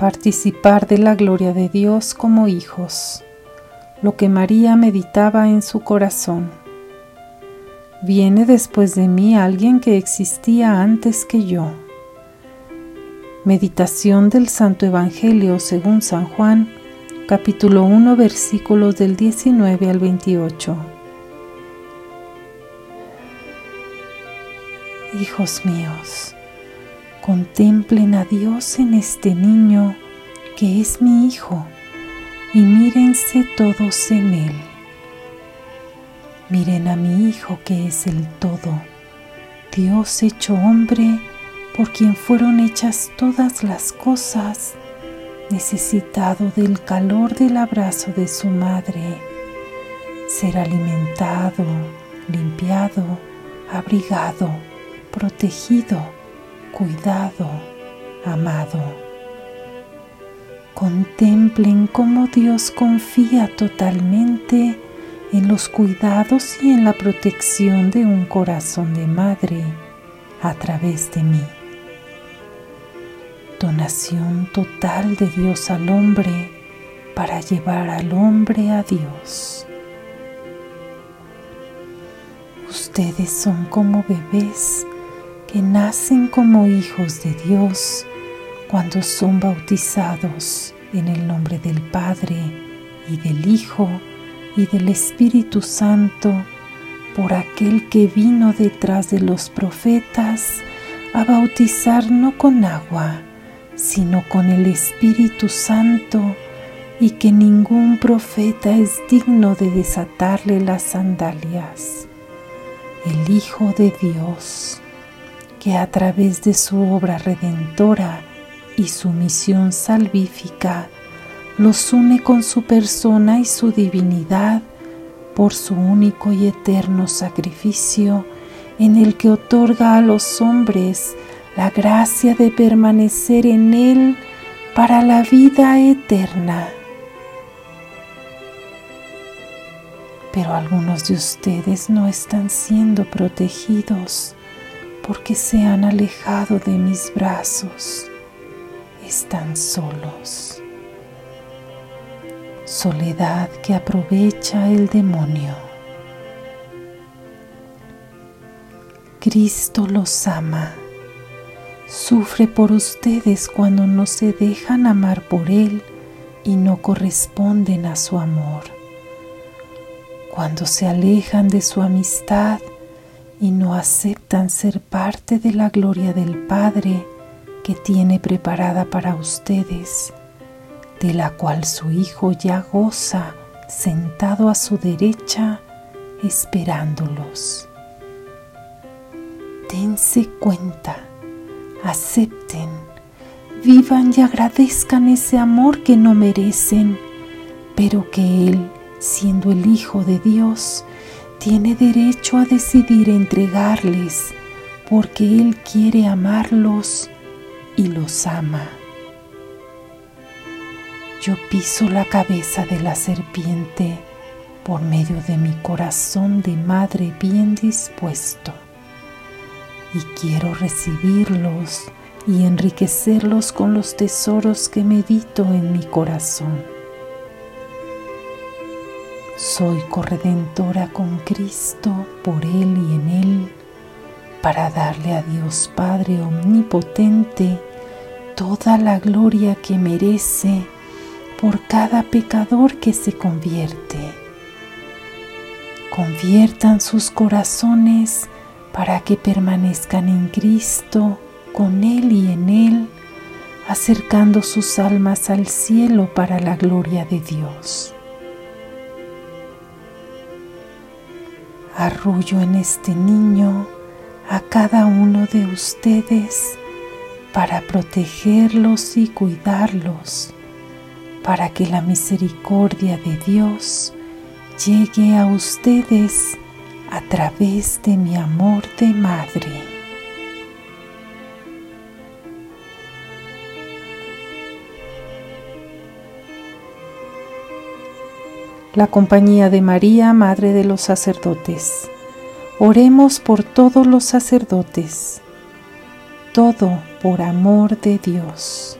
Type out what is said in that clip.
participar de la gloria de Dios como hijos, lo que María meditaba en su corazón. Viene después de mí alguien que existía antes que yo. Meditación del Santo Evangelio según San Juan, capítulo 1, versículos del 19 al 28. Hijos míos, contemplen a Dios en este niño que es mi hijo y mírense todos en él. Miren a mi Hijo que es el todo, Dios hecho hombre, por quien fueron hechas todas las cosas, necesitado del calor del abrazo de su madre, ser alimentado, limpiado, abrigado, protegido, cuidado, amado. Contemplen cómo Dios confía totalmente en los cuidados y en la protección de un corazón de madre a través de mí. Donación total de Dios al hombre para llevar al hombre a Dios. Ustedes son como bebés que nacen como hijos de Dios cuando son bautizados en el nombre del Padre y del Hijo y del Espíritu Santo por aquel que vino detrás de los profetas a bautizar no con agua, sino con el Espíritu Santo, y que ningún profeta es digno de desatarle las sandalias. El Hijo de Dios, que a través de su obra redentora y su misión salvífica, los une con su persona y su divinidad por su único y eterno sacrificio en el que otorga a los hombres la gracia de permanecer en Él para la vida eterna. Pero algunos de ustedes no están siendo protegidos porque se han alejado de mis brazos. Están solos soledad que aprovecha el demonio. Cristo los ama, sufre por ustedes cuando no se dejan amar por Él y no corresponden a su amor, cuando se alejan de su amistad y no aceptan ser parte de la gloria del Padre que tiene preparada para ustedes de la cual su Hijo ya goza sentado a su derecha esperándolos. Dense cuenta, acepten, vivan y agradezcan ese amor que no merecen, pero que Él, siendo el Hijo de Dios, tiene derecho a decidir entregarles porque Él quiere amarlos y los ama yo piso la cabeza de la serpiente por medio de mi corazón de madre bien dispuesto y quiero recibirlos y enriquecerlos con los tesoros que medito en mi corazón. Soy corredentora con Cristo por Él y en Él para darle a Dios Padre Omnipotente toda la gloria que merece por cada pecador que se convierte. Conviertan sus corazones para que permanezcan en Cristo, con Él y en Él, acercando sus almas al cielo para la gloria de Dios. Arrullo en este niño a cada uno de ustedes para protegerlos y cuidarlos para que la misericordia de Dios llegue a ustedes a través de mi amor de madre. La compañía de María, Madre de los Sacerdotes. Oremos por todos los sacerdotes, todo por amor de Dios.